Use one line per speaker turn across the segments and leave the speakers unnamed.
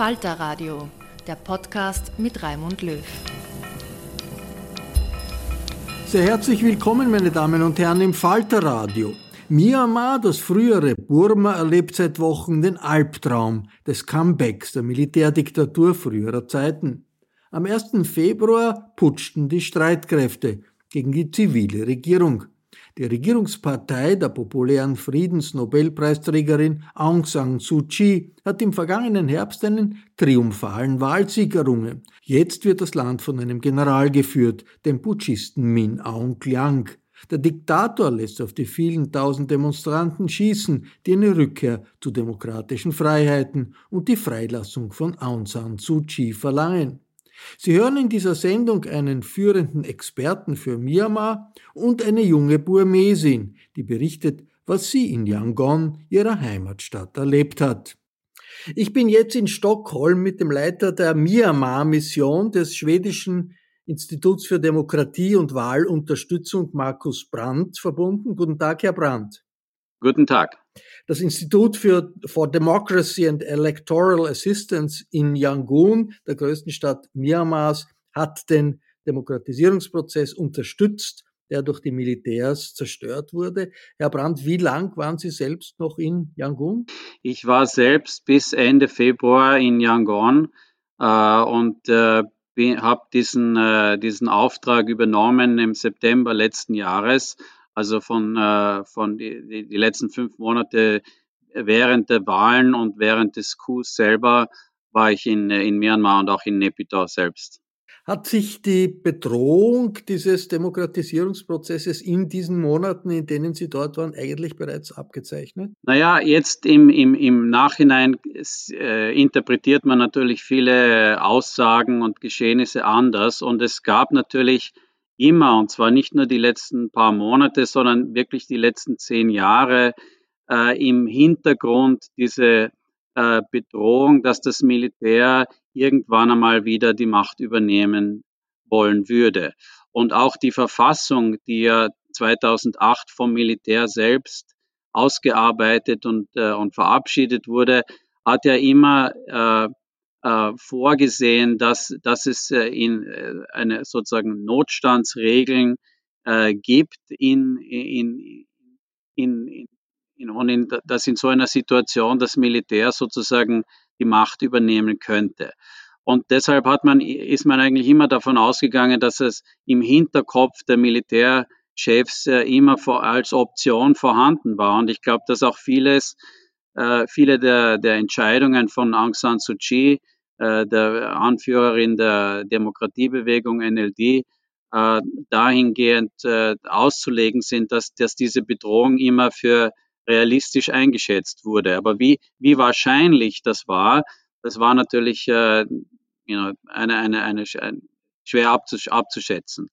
Falter Radio, der Podcast mit Raimund Löw.
Sehr herzlich willkommen, meine Damen und Herren, im Falter Radio. Myanmar, das frühere Burma, erlebt seit Wochen den Albtraum des Comebacks der Militärdiktatur früherer Zeiten. Am 1. Februar putschten die Streitkräfte gegen die zivile Regierung. Die Regierungspartei der populären Friedensnobelpreisträgerin Aung San Suu Kyi hat im vergangenen Herbst einen triumphalen Wahlsieg errungen. Jetzt wird das Land von einem General geführt, dem Putschisten Min Aung Hlaing. Der Diktator lässt auf die vielen tausend Demonstranten schießen, die eine Rückkehr zu demokratischen Freiheiten und die Freilassung von Aung San Suu Kyi verlangen. Sie hören in dieser Sendung einen führenden Experten für Myanmar und eine junge Burmesin, die berichtet, was sie in Yangon, ihrer Heimatstadt, erlebt hat. Ich bin jetzt in Stockholm mit dem Leiter der Myanmar-Mission des schwedischen Instituts für Demokratie und Wahlunterstützung, Markus Brandt, verbunden. Guten Tag, Herr Brandt.
Guten Tag.
Das Institut für, for Democracy and Electoral Assistance in Yangon, der größten Stadt Myanmars, hat den Demokratisierungsprozess unterstützt, der durch die Militärs zerstört wurde. Herr Brandt, wie lang waren Sie selbst noch in Yangon?
Ich war selbst bis Ende Februar in Yangon äh, und äh, habe diesen, äh, diesen Auftrag übernommen im September letzten Jahres also von, äh, von die, die, letzten fünf Monate während der Wahlen und während des Coups selber war ich in, in Myanmar und auch in Naypyidaw selbst.
Hat sich die Bedrohung dieses Demokratisierungsprozesses in diesen Monaten, in denen Sie dort waren, eigentlich bereits abgezeichnet?
Naja, jetzt im, im, im Nachhinein äh, interpretiert man natürlich viele Aussagen und Geschehnisse anders und es gab natürlich immer, und zwar nicht nur die letzten paar Monate, sondern wirklich die letzten zehn Jahre äh, im Hintergrund diese äh, Bedrohung, dass das Militär irgendwann einmal wieder die Macht übernehmen wollen würde. Und auch die Verfassung, die ja 2008 vom Militär selbst ausgearbeitet und, äh, und verabschiedet wurde, hat ja immer äh, vorgesehen, dass, dass es äh, in äh, eine sozusagen Notstandsregeln äh, gibt in, in, in, in, in, und in, dass in so einer Situation das Militär sozusagen die Macht übernehmen könnte. Und deshalb hat man, ist man eigentlich immer davon ausgegangen, dass es im Hinterkopf der Militär Chefs äh, immer vor, als Option vorhanden war. Und ich glaube, dass auch vieles, äh, viele der, der Entscheidungen von Aung San Suu Kyi, äh, der Anführerin der Demokratiebewegung NLD, äh, dahingehend äh, auszulegen sind, dass, dass diese Bedrohung immer für realistisch eingeschätzt wurde. Aber wie, wie wahrscheinlich das war, das war natürlich äh, you know, eine, eine, eine, schwer abzuschätzen.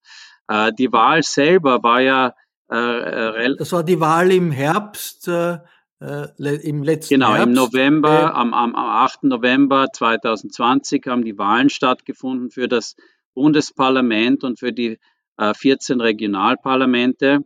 Äh, die Wahl selber war ja
äh, Das war die Wahl im Herbst, äh, äh im letzten
Genau,
Herbst.
im November, am, am, am 8. November 2020 haben die Wahlen stattgefunden für das Bundesparlament und für die äh, 14 Regionalparlamente.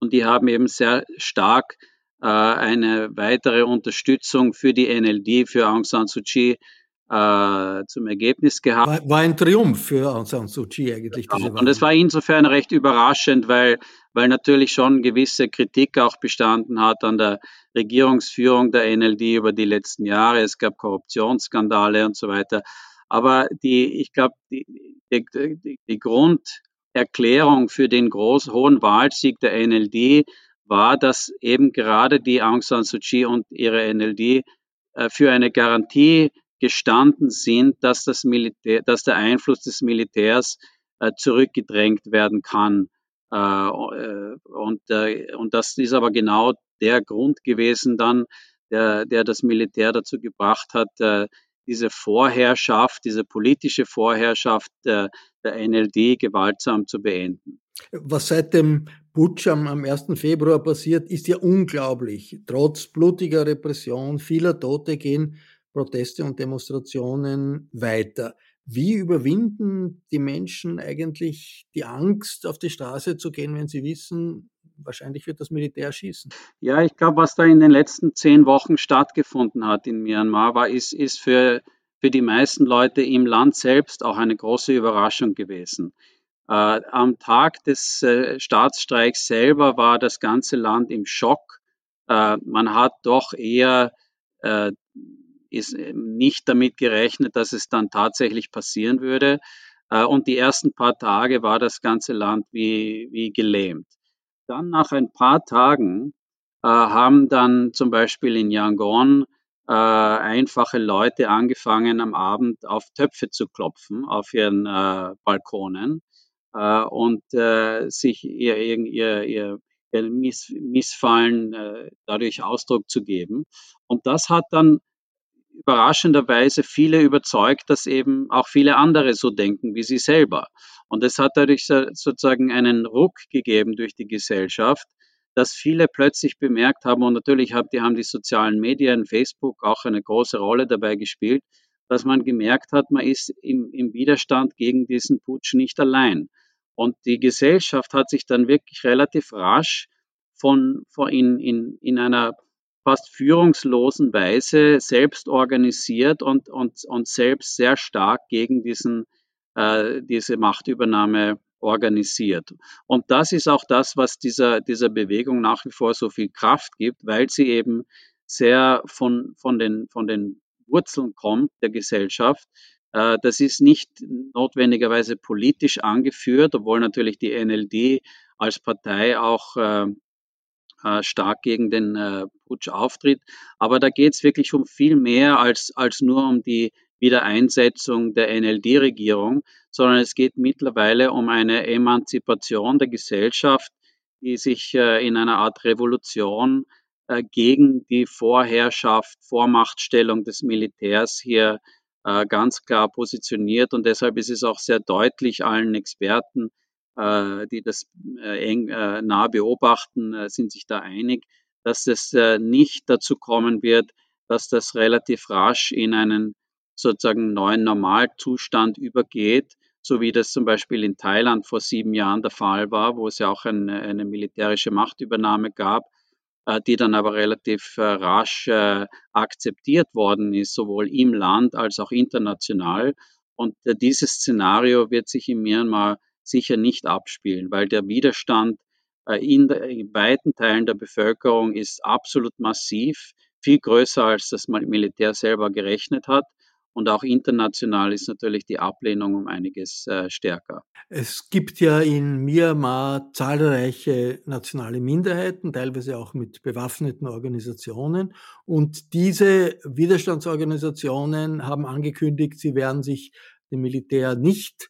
Und die haben eben sehr stark äh, eine weitere Unterstützung für die NLD, für Aung San Suu Kyi äh, zum Ergebnis gehabt.
War, war, ein Triumph für Aung San Suu Kyi eigentlich.
Diese und es war insofern recht überraschend, weil, weil natürlich schon gewisse Kritik auch bestanden hat an der Regierungsführung der NLD über die letzten Jahre. Es gab Korruptionsskandale und so weiter. Aber die, ich glaube, die, die, die, Grunderklärung für den großen, hohen Wahlsieg der NLD war, dass eben gerade die Aung San Suu Kyi und ihre NLD äh, für eine Garantie gestanden sind, dass, das Militär, dass der Einfluss des Militärs äh, zurückgedrängt werden kann. Äh, äh und, äh, und das ist aber genau der Grund gewesen dann, der, der das Militär dazu gebracht hat, äh, diese Vorherrschaft, diese politische Vorherrschaft der, der NLD gewaltsam zu beenden.
Was seit dem Putsch am, am 1. Februar passiert, ist ja unglaublich. Trotz blutiger Repression, vieler Tote gehen Proteste und Demonstrationen weiter. Wie überwinden die Menschen eigentlich die Angst, auf die Straße zu gehen, wenn sie wissen, wahrscheinlich wird das Militär schießen?
Ja, ich glaube, was da in den letzten zehn Wochen stattgefunden hat in Myanmar, war, ist, ist für, für die meisten Leute im Land selbst auch eine große Überraschung gewesen. Äh, am Tag des äh, Staatsstreiks selber war das ganze Land im Schock. Äh, man hat doch eher äh, ist nicht damit gerechnet, dass es dann tatsächlich passieren würde. Äh, und die ersten paar Tage war das ganze Land wie, wie gelähmt. Dann nach ein paar Tagen äh, haben dann zum Beispiel in Yangon äh, einfache Leute angefangen, am Abend auf Töpfe zu klopfen, auf ihren Balkonen und sich ihr, ihr, ihr, ihr Miss, Missfallen dadurch Ausdruck zu geben. Und das hat dann überraschenderweise viele überzeugt, dass eben auch viele andere so denken wie sie selber. Und es hat dadurch sozusagen einen Ruck gegeben durch die Gesellschaft, dass viele plötzlich bemerkt haben, und natürlich haben die, haben die sozialen Medien, Facebook auch eine große Rolle dabei gespielt, dass man gemerkt hat, man ist im, im Widerstand gegen diesen Putsch nicht allein. Und die Gesellschaft hat sich dann wirklich relativ rasch von, von in, in, in einer fast führungslosen Weise selbst organisiert und, und, und selbst sehr stark gegen diesen, äh, diese Machtübernahme organisiert. Und das ist auch das, was dieser, dieser Bewegung nach wie vor so viel Kraft gibt, weil sie eben sehr von, von, den, von den Wurzeln kommt der Gesellschaft. Äh, das ist nicht notwendigerweise politisch angeführt, obwohl natürlich die NLD als Partei auch äh, stark gegen den äh, Putsch auftritt. Aber da geht es wirklich um viel mehr als, als nur um die Wiedereinsetzung der NLD-Regierung, sondern es geht mittlerweile um eine Emanzipation der Gesellschaft, die sich äh, in einer Art Revolution äh, gegen die Vorherrschaft, Vormachtstellung des Militärs hier äh, ganz klar positioniert. Und deshalb ist es auch sehr deutlich allen Experten äh, die das äh, eng äh, nah beobachten, sind sich da einig, dass es nicht dazu kommen wird, dass das relativ rasch in einen sozusagen neuen Normalzustand übergeht, so wie das zum Beispiel in Thailand vor sieben Jahren der Fall war, wo es ja auch eine, eine militärische Machtübernahme gab, die dann aber relativ rasch akzeptiert worden ist, sowohl im Land als auch international. Und dieses Szenario wird sich in Myanmar sicher nicht abspielen, weil der Widerstand äh, in, in weiten Teilen der Bevölkerung ist absolut massiv, viel größer als das Militär selber gerechnet hat. Und auch international ist natürlich die Ablehnung um einiges äh, stärker.
Es gibt ja in Myanmar zahlreiche nationale Minderheiten, teilweise auch mit bewaffneten Organisationen. Und diese Widerstandsorganisationen haben angekündigt, sie werden sich dem Militär nicht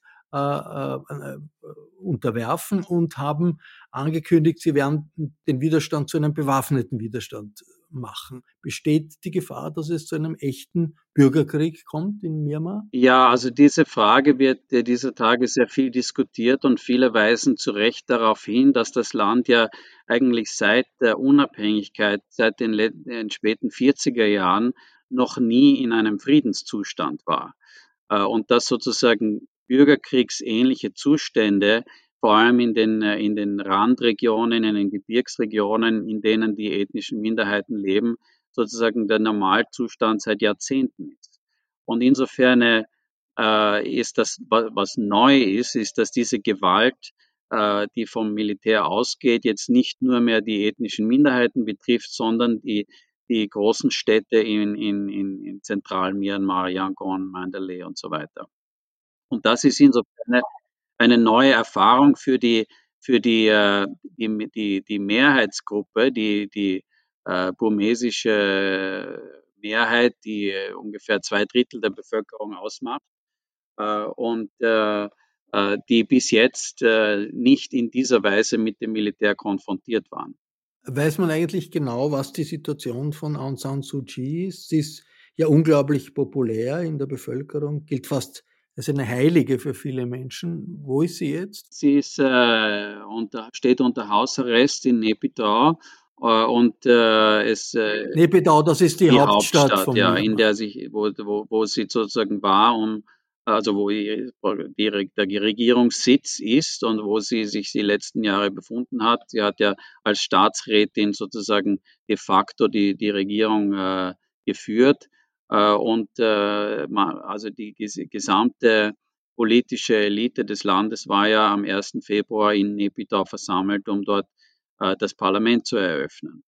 unterwerfen und haben angekündigt, sie werden den Widerstand zu einem bewaffneten Widerstand machen. Besteht die Gefahr, dass es zu einem echten Bürgerkrieg kommt in Myanmar?
Ja, also diese Frage wird dieser Tage sehr viel diskutiert und viele weisen zu Recht darauf hin, dass das Land ja eigentlich seit der Unabhängigkeit, seit den, den späten 40er Jahren noch nie in einem Friedenszustand war. Und dass sozusagen bürgerkriegsähnliche Zustände, vor allem in den, äh, in den Randregionen, in den Gebirgsregionen, in denen die ethnischen Minderheiten leben, sozusagen der Normalzustand seit Jahrzehnten ist. Und insofern äh, ist das, was neu ist, ist, dass diese Gewalt, äh, die vom Militär ausgeht, jetzt nicht nur mehr die ethnischen Minderheiten betrifft, sondern die, die großen Städte in, in, in, in Zentral-Myanmar, Yangon, Mandalay und so weiter. Und das ist insofern eine, eine neue Erfahrung für die, für die, äh, die, die, die Mehrheitsgruppe, die, die äh, burmesische Mehrheit, die äh, ungefähr zwei Drittel der Bevölkerung ausmacht äh, und äh, äh, die bis jetzt nicht in dieser Weise mit dem Militär konfrontiert waren.
Weiß man eigentlich genau, was die Situation von Aung San Suu Kyi ist? Sie ist ja unglaublich populär in der Bevölkerung, gilt fast ist eine Heilige für viele Menschen. Wo ist sie jetzt?
Sie ist, äh, unter, steht unter Hausarrest in Nepidau. Äh, und äh, es äh,
Nepidau, das ist die, die Hauptstadt,
Hauptstadt von ja, in der sich, wo, wo, wo sie sozusagen war, um also wo die, der Regierungssitz ist und wo sie sich die letzten Jahre befunden hat. Sie hat ja als Staatsrätin sozusagen de facto die, die Regierung äh, geführt. Äh, und äh, also die gesamte politische Elite des Landes war ja am 1. Februar in Nepidau versammelt, um dort äh, das Parlament zu eröffnen.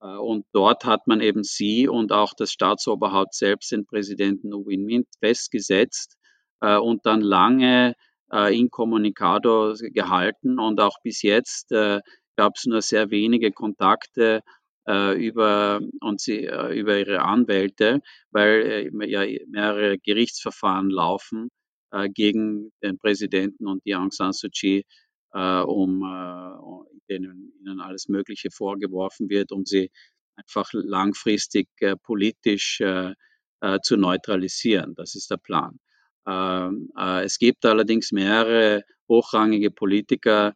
Und dort hat man eben sie und auch das Staatsoberhaupt selbst, den Präsidenten U Win Mint, festgesetzt und dann lange incommunicado gehalten. Und auch bis jetzt gab es nur sehr wenige Kontakte äh, über, und sie, äh, über ihre Anwälte, weil äh, ja mehrere Gerichtsverfahren laufen äh, gegen den Präsidenten und die Aung San Suu Kyi, äh, um äh, denen ihnen alles Mögliche vorgeworfen wird, um sie einfach langfristig äh, politisch äh, äh, zu neutralisieren. Das ist der Plan. Ähm, äh, es gibt allerdings mehrere hochrangige Politiker, äh,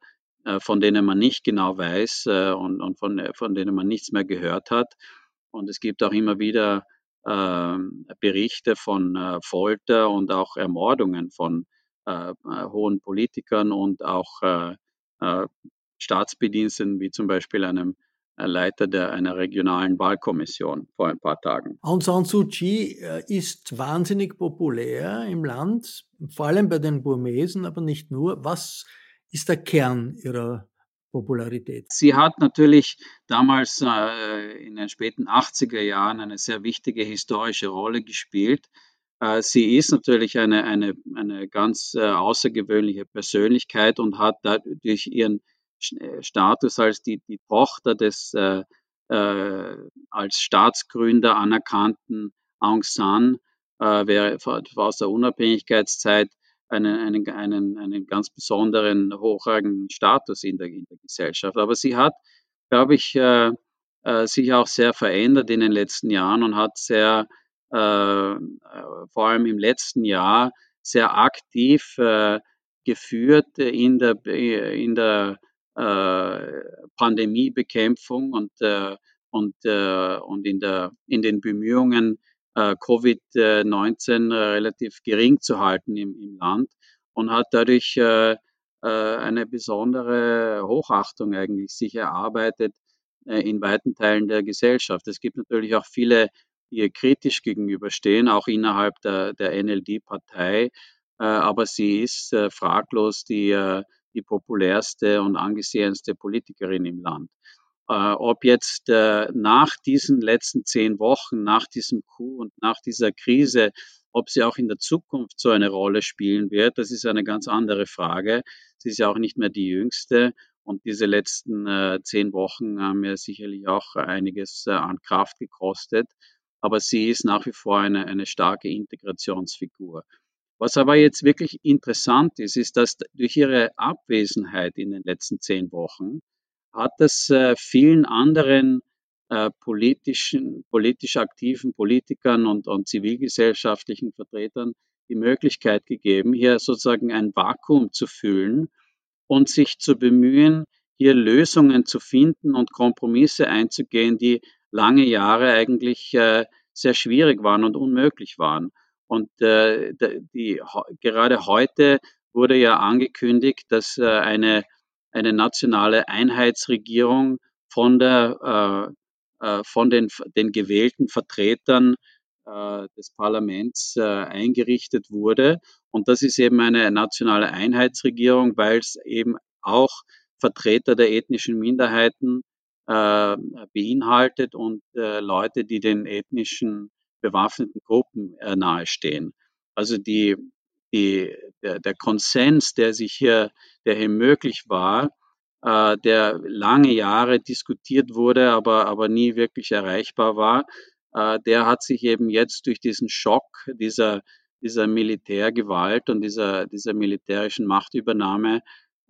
von denen man nicht genau weiß äh, und, und von, äh, von denen man nichts mehr gehört hat. Und es gibt auch immer wieder äh, Berichte von äh, Folter und auch Ermordungen von äh, hohen Politikern und auch Staatsbediensteten, wie zum Beispiel einem Leiter der, einer regionalen Wahlkommission vor ein paar Tagen.
Aung San Suu Kyi ist wahnsinnig populär im Land, vor allem bei den Burmesen, aber nicht nur. Was ist der Kern ihrer Popularität?
Sie hat natürlich damals äh, in den späten 80er Jahren eine sehr wichtige historische Rolle gespielt. Äh, sie ist natürlich eine, eine, eine ganz äh, außergewöhnliche Persönlichkeit und hat durch ihren äh, Status als die, die Tochter des äh, äh, als Staatsgründer anerkannten Aung San äh, aus der Unabhängigkeitszeit einen, einen, einen, einen ganz besonderen, hochrangigen Status in der, in der Gesellschaft. Aber sie hat, glaube ich, äh, äh, sich auch sehr verändert in den letzten Jahren und hat sehr, äh, äh vor allem im letzten Jahr, sehr aktiv äh, geführt in der, in der äh, Pandemiebekämpfung und, und, und in, der, in den Bemühungen, Covid-19 relativ gering zu halten im, im, Land und hat dadurch äh, äh, eine besondere Hochachtung eigentlich sich erarbeitet in weiten Teilen der Gesellschaft. Es gibt natürlich auch viele, die ihr kritisch gegenüberstehen, auch innerhalb der, der NLD-Partei. aber sie ist fraglos die, die populärste und angesehenste Politikerin im Land. Äh, ob jetzt äh, nach diesen letzten zehn Wochen, nach diesem Coup und nach dieser Krise Ob sie auch in der Zukunft so eine Rolle spielen wird, das ist eine ganz andere Frage. Sie ist ja auch nicht mehr die jüngste und diese letzten äh, zehn Wochen haben ja sicherlich auch einiges äh, an Kraft gekostet. Aber sie ist nach wie vor eine, eine starke Integrationsfigur. Was aber jetzt wirklich interessant ist, ist, dass durch ihre Abwesenheit in den letzten zehn Wochen hat es äh, vielen anderen äh, politischen, politisch aktiven Politikern und, und zivilgesellschaftlichen Vertretern die Möglichkeit gegeben, hier sozusagen ein Vakuum zu füllen und sich zu bemühen, hier Lösungen zu finden und Kompromisse einzugehen, die lange Jahre eigentlich äh, sehr schwierig waren und unmöglich waren. Und äh, die, gerade heute wurde ja angekündigt, dass äh, eine, eine nationale Einheitsregierung von, der, äh, äh von den, den gewählten Vertretern äh, des Parlaments äh, eingerichtet wurde. Und das ist eben eine nationale Einheitsregierung, weil es eben auch Vertreter der ethnischen Minderheiten äh, beinhaltet und äh, Leute, die den ethnischen bewaffneten Gruppen nahestehen. Also die, die, der, der Konsens, der sich hier, der hier möglich war, äh, der lange Jahre diskutiert wurde, aber, aber nie wirklich erreichbar war, äh, der hat sich eben jetzt durch diesen Schock dieser, dieser Militärgewalt und dieser, dieser militärischen Machtübernahme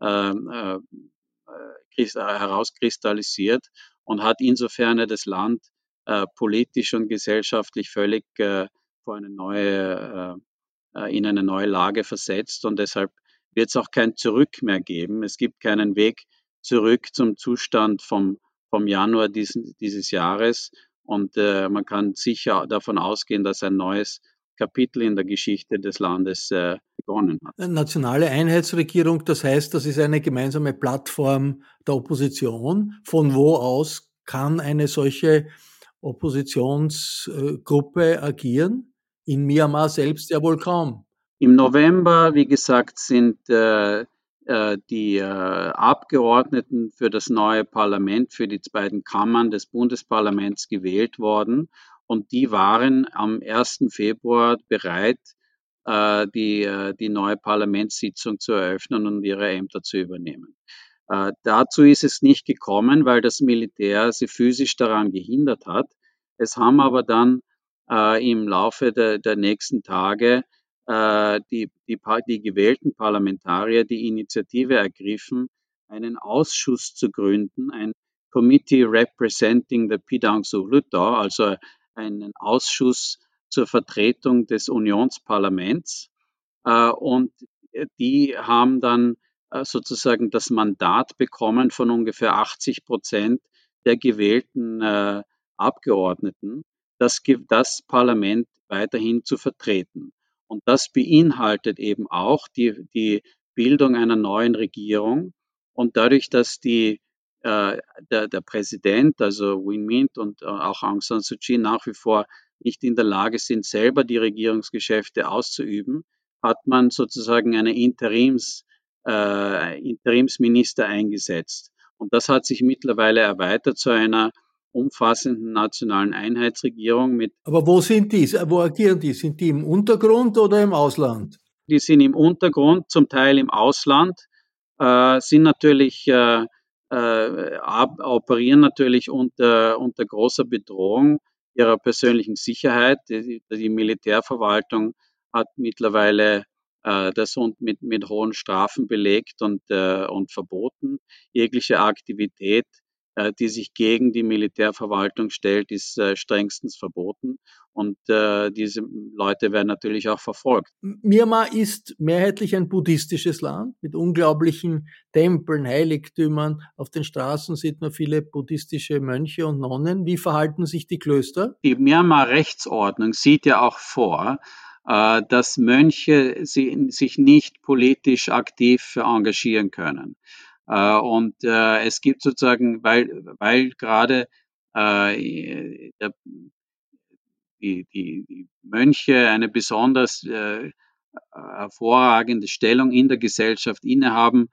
ähm, äh, äh, herauskristallisiert und hat insofern das Land äh, politisch und gesellschaftlich völlig äh, vor eine neue, äh, äh, in eine neue Lage versetzt und deshalb wird es auch kein Zurück mehr geben. Es gibt keinen Weg zurück zum Zustand vom, vom Januar diesen, dieses Jahres und äh, man kann sicher davon ausgehen, dass ein neues Kapitel in der Geschichte des Landes äh, begonnen hat.
Nationale Einheitsregierung, das heißt, das ist eine gemeinsame Plattform der Opposition. Von wo aus kann eine solche Oppositionsgruppe agieren? In Myanmar selbst ja wohl kaum.
Im November, wie gesagt, sind äh, äh, die äh, Abgeordneten für das neue Parlament, für die beiden Kammern des Bundesparlaments gewählt worden. Und die waren am 1. Februar bereit, äh, die, die neue Parlamentssitzung zu eröffnen und ihre Ämter zu übernehmen. dazu ist es nicht gekommen, weil das Militär sie physisch daran gehindert hat. Es haben aber dann im Laufe der, der nächsten Tage äh, die, die, die gewählten Parlamentarier die Initiative ergriffen, einen Ausschuss zu gründen, ein Committee Representing the Pidang Suluto, also einen Ausschuss zur Vertretung des Unionsparlaments. Äh, und die haben dann äh, sozusagen das Mandat bekommen von ungefähr 80 Prozent der gewählten äh, Abgeordneten, das, das Parlament weiterhin zu vertreten. Und das beinhaltet eben auch die, die Bildung einer neuen Regierung. Und dadurch, dass die, äh, der, der Präsident, also Win Mint und äh, auch Aung San Suu Kyi nach wie vor nicht in der Lage sind, selber die Regierungsgeschäfte auszuüben, hat man sozusagen eine Interims, äh, Interimsminister eingesetzt. Und das hat sich mittlerweile erweitert zu einer umfassenden nationalen Einheitsregierung mit.
Aber wo sind die? Wo agieren die? Sind die im Untergrund oder im Ausland?
Die sind im Untergrund, zum Teil im Ausland, äh, sind natürlich, äh, äh, operieren natürlich unter, unter großer Bedrohung ihrer persönlichen Sicherheit. Die, die Militärverwaltung hat mittlerweile äh, das mit, mit hohen Strafen belegt und, äh, und verboten. Jegliche Aktivität die sich gegen die Militärverwaltung stellt, ist äh, strengstens verboten. Und äh, diese Leute werden natürlich auch verfolgt.
Myanmar ist mehrheitlich ein buddhistisches Land mit unglaublichen Tempeln, Heiligtümern. Auf den Straßen sieht man viele buddhistische Mönche und Nonnen. Wie verhalten sich die Klöster?
Die Myanmar-Rechtsordnung sieht ja auch vor, dass Mönche sich nicht politisch aktiv engagieren können. Äh, und äh, es gibt sozusagen, weil, weil gerade äh, die, die, die Mönche eine besonders hervorragende Stellung in der Gesellschaft innehaben,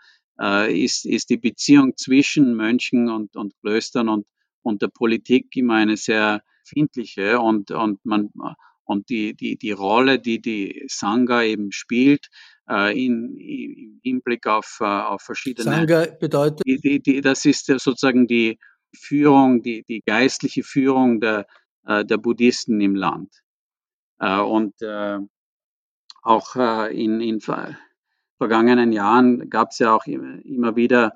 ist, ist die Beziehung zwischen Mönchen und, und Klöstern und, und der Politik immer eine sehr findliche und, und man und die, die, die Rolle, die die Sangha eben spielt, in, im Hinblick auf, äh, auf verschiedene.
Sangha bedeutet?
Die, die, das ist sozusagen die Führung, die, die geistliche Führung der, äh, der Buddhisten im Land. Äh, und äh, auch äh, in, in vergangenen Jahren gab es ja auch immer wieder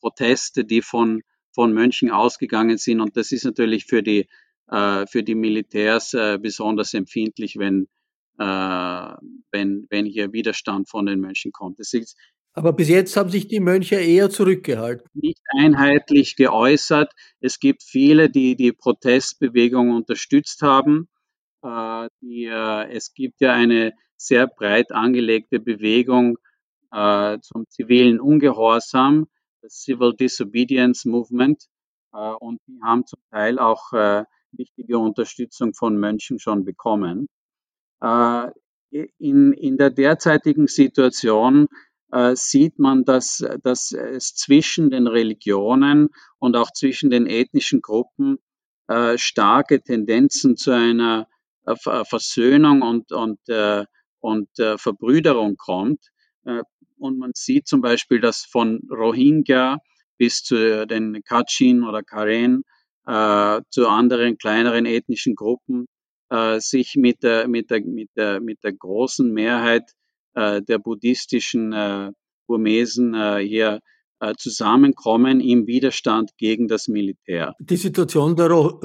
Proteste, die von, von Mönchen ausgegangen sind. Und das ist natürlich für die, äh, für die Militärs äh, besonders empfindlich, wenn, äh, wenn, wenn hier Widerstand von den Mönchen kommt. Ist
aber bis jetzt haben sich die Mönche eher zurückgehalten.
Nicht einheitlich geäußert. Es gibt viele, die die Protestbewegung unterstützt haben. Äh, die, äh, es gibt ja eine sehr breit angelegte Bewegung äh, zum zivilen Ungehorsam, das Civil Disobedience Movement. und die haben zum Teil auch wichtige Unterstützung von Mönchen schon bekommen. In, in der derzeitigen Situation äh, sieht man, dass, dass es zwischen den Religionen und auch zwischen den ethnischen Gruppen äh, starke Tendenzen zu einer äh, Versöhnung und, und, äh, und äh, Verbrüderung kommt. Äh, und man sieht zum Beispiel, dass von Rohingya bis zu den Kachin oder Karen äh, zu anderen kleineren ethnischen Gruppen äh, sich mit der, mit, der, mit, der, mit der großen Mehrheit äh, der buddhistischen äh, Burmesen äh, hier äh, zusammenkommen im Widerstand gegen das Militär.
Die Situation der Ro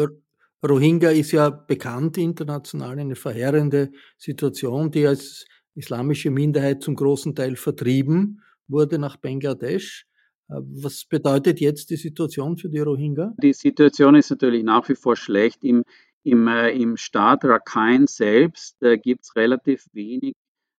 Rohingya ist ja bekannt international, eine verheerende Situation, die als islamische Minderheit zum großen Teil vertrieben wurde nach Bangladesch. Äh, was bedeutet jetzt die Situation für die Rohingya?
Die Situation ist natürlich nach wie vor schlecht. Im, im, äh, im Staat Rakhine selbst äh, gibt es relativ wenig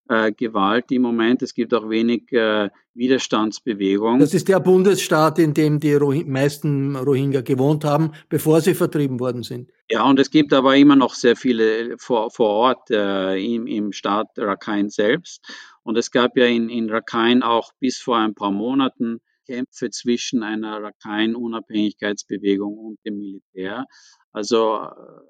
äh, Gewalt im Moment. Es gibt auch wenig äh, Widerstandsbewegung.
Das ist der Bundesstaat, in dem die Roh meisten Rohingya gewohnt haben, bevor sie vertrieben worden sind.
Ja, und es gibt aber immer noch sehr viele vor, vor Ort äh, im, im Staat Rakhine selbst. Und es gab ja in, in Rakhine auch bis vor ein paar Monaten Kämpfe zwischen einer Rakhine-Unabhängigkeitsbewegung und dem Militär. Also äh,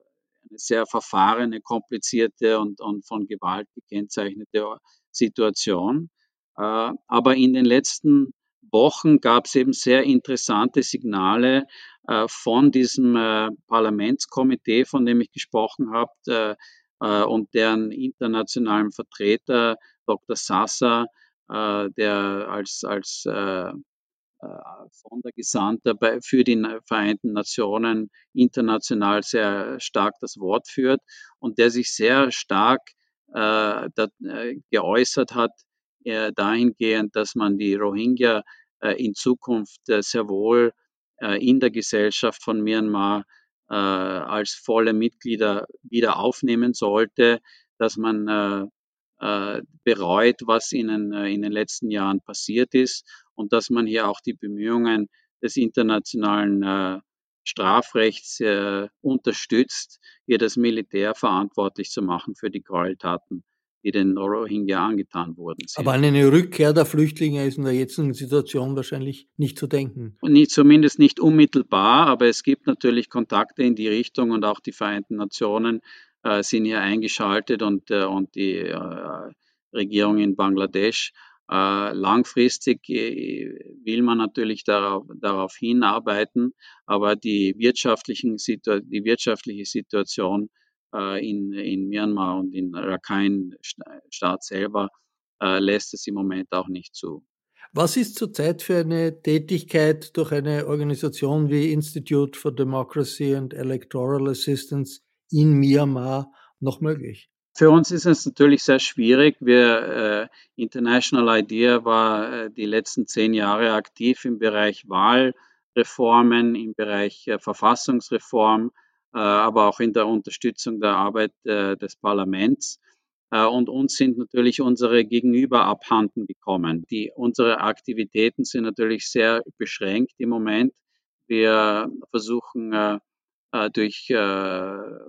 eine sehr verfahrene, komplizierte und, und von Gewalt gekennzeichnete Situation. Äh, aber in den letzten Wochen gab es eben sehr interessante Signale äh, von diesem äh, Parlamentskomitee, von dem ich gesprochen habe, und deren internationalen Vertreter Dr. Sassa, der als, als äh, Sondergesandter bei, für die Vereinten Nationen international sehr stark das Wort führt und der sich sehr stark äh, da, äh, geäußert hat, äh, dahingehend, dass man die Rohingya äh, in Zukunft äh, sehr wohl in der Gesellschaft von Myanmar als volle Mitglieder wieder aufnehmen sollte, dass man bereut, was ihnen in den letzten Jahren passiert ist und dass man hier auch die Bemühungen des internationalen äh, Strafrechts äh, unterstützt, hier das Militär verantwortlich zu machen für die Gräueltaten, die den Rohingya angetan wurden.
Sind. Aber an eine Rückkehr der Flüchtlinge ist in der jetzigen Situation wahrscheinlich nicht zu denken.
Nicht, zumindest nicht unmittelbar, aber es gibt natürlich Kontakte in die Richtung und auch die Vereinten Nationen äh, sind hier eingeschaltet und, und die Regierung in Bangladesch äh, langfristig äh, will man natürlich darauf, darauf hinarbeiten, aber die, wirtschaftlichen die wirtschaftliche Situation äh, in, in Myanmar und in Rakhine-Staat selber lässt es im Moment auch nicht zu.
Was ist zurzeit für eine Tätigkeit durch eine Organisation wie Institute for Democracy and Electoral Assistance in Myanmar noch möglich?
Für uns ist es natürlich sehr schwierig. Wir, äh, International IDEA war äh, die letzten zehn Jahre aktiv im Bereich Wahlreformen, im Bereich äh, Verfassungsreform, äh, aber auch in der Unterstützung der Arbeit äh, des Parlaments. Äh, und uns sind natürlich unsere Gegenüber abhanden gekommen. Die, unsere Aktivitäten sind natürlich sehr beschränkt im Moment. Wir versuchen durch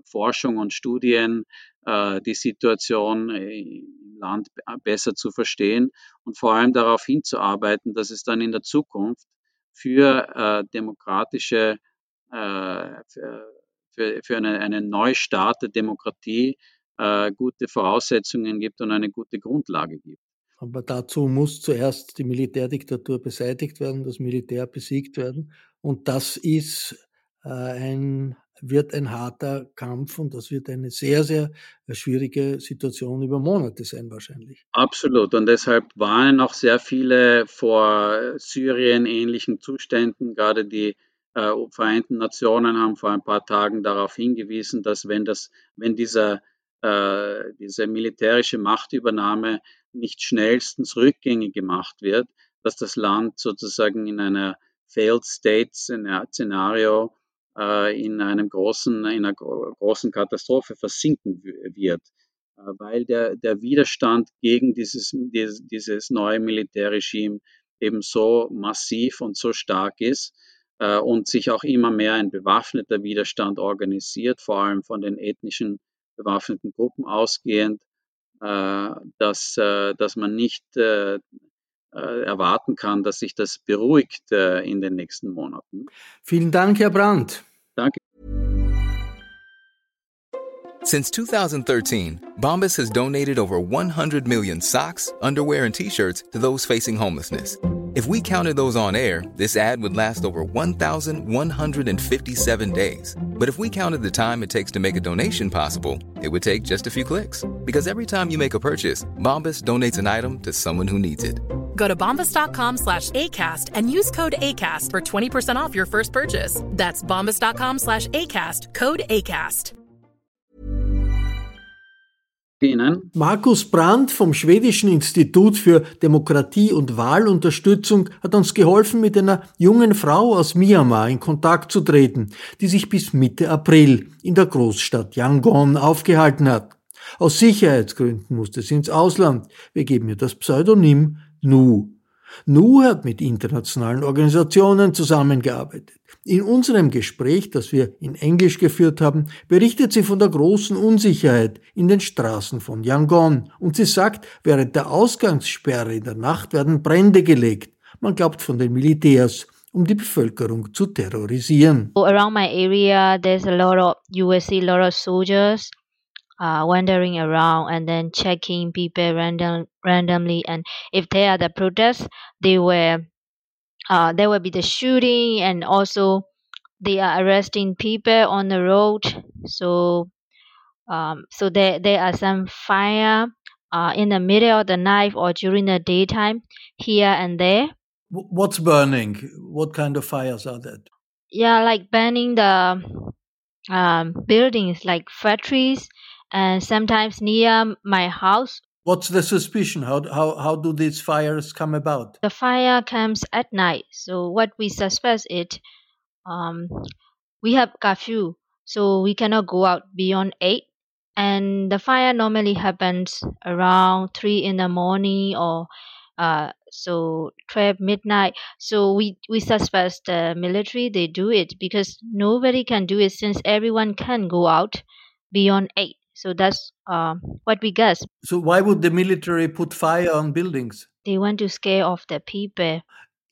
Forschung und Studien äh, die Situation im Land besser zu verstehen und vor allem darauf hinzuarbeiten, dass es dann in der Zukunft für äh, demokratische, äh, für, für, für eine, einen Neustart der Demokratie äh, gute Voraussetzungen gibt und eine gute Grundlage gibt.
Aber dazu muss zuerst die Militärdiktatur beseitigt werden, das Militär besiegt werden. Und das ist äh, ein, wird ein harter Kampf und das wird eine sehr, sehr schwierige Situation über Monate sein wahrscheinlich.
Absolut. Und deshalb warnen auch sehr viele vor Syrien ähnlichen Zuständen. Gerade die äh, Vereinten Nationen haben vor ein paar Tagen darauf hingewiesen, dass wenn das, wenn dieser äh, diese militärische Machtübernahme nicht schnellstens rückgängig gemacht wird, dass das Land sozusagen in einer Failed State Szenario äh, in einem großen, in einer großen Katastrophe versinken wird, äh, weil der, der Widerstand gegen dieses, dieses, dieses neue Militärregime eben so massiv und so stark ist äh, und sich auch immer mehr ein bewaffneter Widerstand organisiert, vor allem von den ethnischen bewaffneten Gruppen ausgehend, äh, dass, äh, dass man nicht äh, erwarten kann, dass sich das beruhigt in den nächsten Monaten.
Vielen Dank, Herr Brandt.
Danke.
Since 2013, Bombas has donated over 100 million socks, underwear, and T-shirts to those facing homelessness. If we counted those on air, this ad would last over 1,157 days. But if we counted the time it takes to make a donation possible, it would take just a few clicks. Because every time you make a purchase, Bombas donates an item to someone who needs it.
Go to bombas.com slash ACAST and use code ACAST for 20% off your first purchase. That's bombas.com slash ACAST, code ACAST.
Ihnen. Markus Brandt vom Schwedischen Institut für Demokratie und Wahlunterstützung hat uns geholfen, mit einer jungen Frau aus Myanmar in Kontakt zu treten, die sich bis Mitte April in der Großstadt Yangon aufgehalten hat. Aus Sicherheitsgründen musste sie ins Ausland. Wir geben ihr das Pseudonym Nu. Nu hat mit internationalen Organisationen zusammengearbeitet. In unserem Gespräch, das wir in Englisch geführt haben, berichtet sie von der großen Unsicherheit in den Straßen von Yangon und sie sagt, während der Ausgangssperre in der Nacht werden Brände gelegt. Man glaubt von den Militärs um die Bevölkerung zu terrorisieren.
Around my area there's a lot of you a lot of soldiers uh, wandering around and then checking people random, randomly. And if they are the protests, they will uh, there will be the shooting and also they are arresting people on the road. So um, so there there are some fire uh, in the middle of the night or during the daytime here and there.
What's burning? What kind of fires are that?
Yeah, like burning the um, buildings, like factories and sometimes near my house.
What's the suspicion? How, how, how do these fires come about?
The fire comes at night. So what we suspect it, um, we have curfew, so we cannot go out beyond eight. And the fire normally happens around three in the morning or uh, so 12 midnight. So we we suspect the military they do it because nobody can do it since everyone can go out beyond eight. So that's uh, what we guess.
So why would the military put fire on buildings?
They want to scare off the people.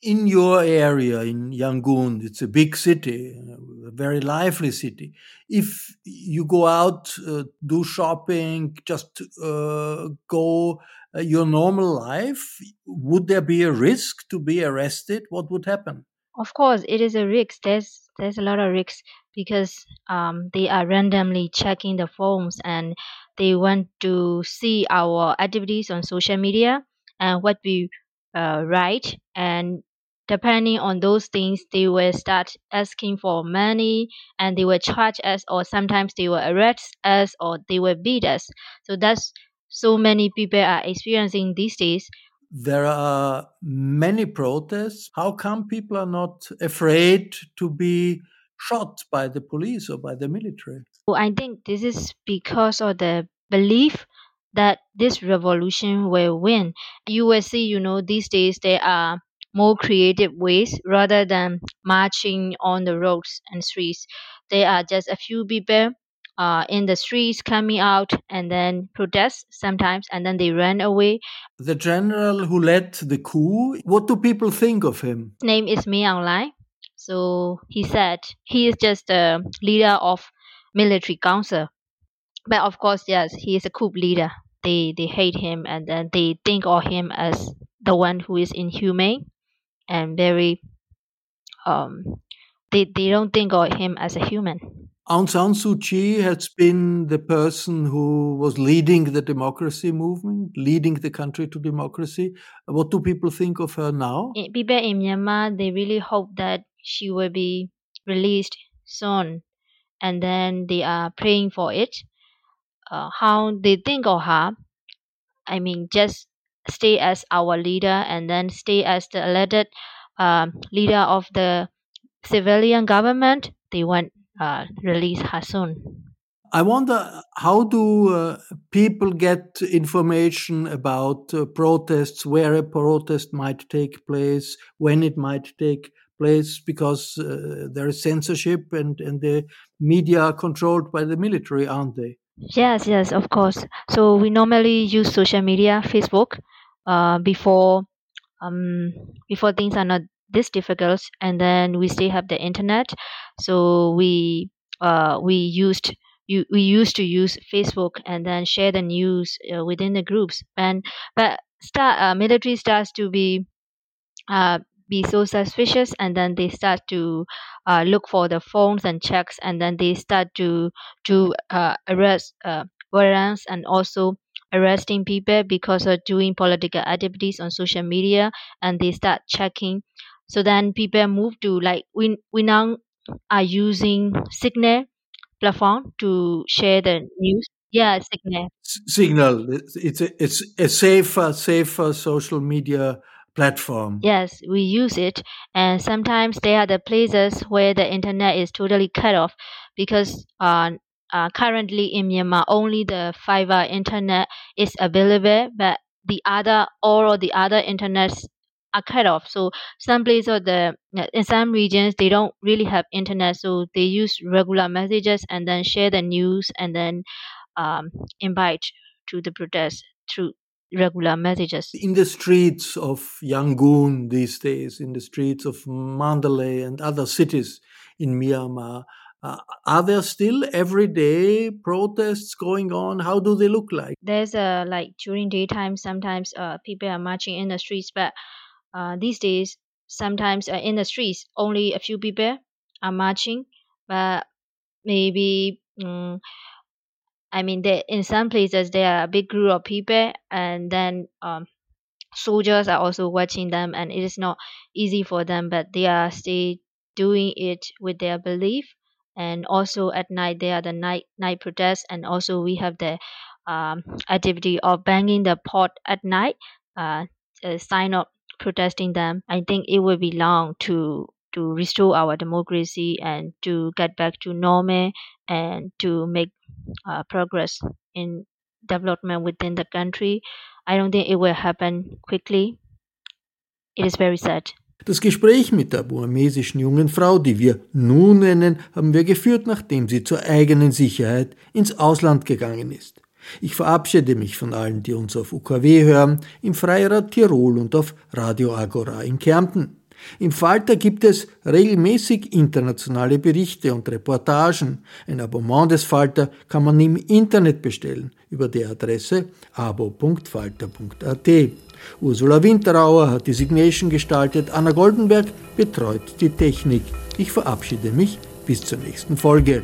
In your area, in Yangon, it's a big city, a very lively city. If you go out, uh, do shopping, just uh, go uh, your normal life, would there be a risk to be arrested? What would happen?
Of course, it is a risk. There's there's a lot of risks because um, they are randomly checking the phones and they want to see our activities on social media and what we uh, write. And depending on those things they will start asking for money and they will charge us or sometimes they will arrest us or they will beat us. So that's so many people are experiencing these days.
There are many protests. How come people are not afraid to be shot by the police or by the military?
Well, I think this is because of the belief that this revolution will win. You will see, you know, these days there are more creative ways rather than marching on the roads and streets. There are just a few people uh, in the streets coming out and then protest sometimes and then they run away.
The general who led the coup, what do people think of him?
His name is Aung Hlaing. So he said he is just a leader of military council. but of course, yes, he is a coup leader. They they hate him and then they think of him as the one who is inhumane and very um they, they don't think of him as a human.
Aung San Suu Kyi has been the person who was leading the democracy movement, leading the country to democracy. What do people think of her now?
People in Myanmar, they really hope that she will be released soon, and then they are praying for it. Uh, how they think of her, I mean, just stay as our leader and then stay as the elected uh, leader of the civilian government. They want uh, release her soon.
I wonder how do uh, people get information about uh, protests, where a protest might take place, when it might take place, because uh, there is censorship and, and the media are controlled by the military, aren't they?
Yes, yes, of course. So we normally use social media, Facebook, uh, before um, before things are not this difficult, and then we still have the internet. So we uh, we used you, we used to use Facebook and then share the news uh, within the groups. And but start uh, military starts to be uh, be so suspicious, and then they start to uh, look for the phones and checks, and then they start to to uh, arrest uh, warrants and also arresting people because of doing political activities on social media, and they start checking. So then people move to like we we now are using Signal platform to share the news. Yeah, Signal.
Signal. It's a, it's a safer, safer social media platform.
Yes, we use it, and sometimes there are the places where the internet is totally cut off because uh, uh, currently in Myanmar only the fiber internet is available, but the other all the other internets are cut off. So some places or the in some regions they don't really have internet, so they use regular messages and then share the news and then um, invite to the protest through regular messages.
In the streets of Yangon these days, in the streets of Mandalay and other cities in Myanmar, uh, are there still everyday protests going on? How do they look like?
There's a like during daytime, sometimes uh, people are marching in the streets, but uh, these days, sometimes uh, in the streets, only a few people are marching, but maybe. Um, I mean, there in some places there are a big group of people, and then um, soldiers are also watching them, and it is not easy for them, but they are still doing it with their belief. And also at night, there are the night night protests, and also we have the um, activity of banging the pot at night, uh, sign of protesting them. I think it will be long to to restore our democracy and to get back to normal and to make uh, progress in development within the country. I don't think it will happen quickly. It is very sad.
Das Gespräch mit der burmesischen jungen Frau, die wir Nu nennen, haben wir geführt, nachdem sie zur eigenen Sicherheit ins Ausland gegangen ist. Ich verabschiede mich von allen, die uns auf UKW hören, im Freirad Tirol und auf Radio Agora in Kärnten. Im Falter gibt es regelmäßig internationale Berichte und Reportagen. Ein Abonnement des Falter kann man im Internet bestellen über die Adresse abo.falter.at. Ursula Winterauer hat die Signation gestaltet, Anna Goldenberg betreut die Technik. Ich verabschiede mich bis zur nächsten Folge.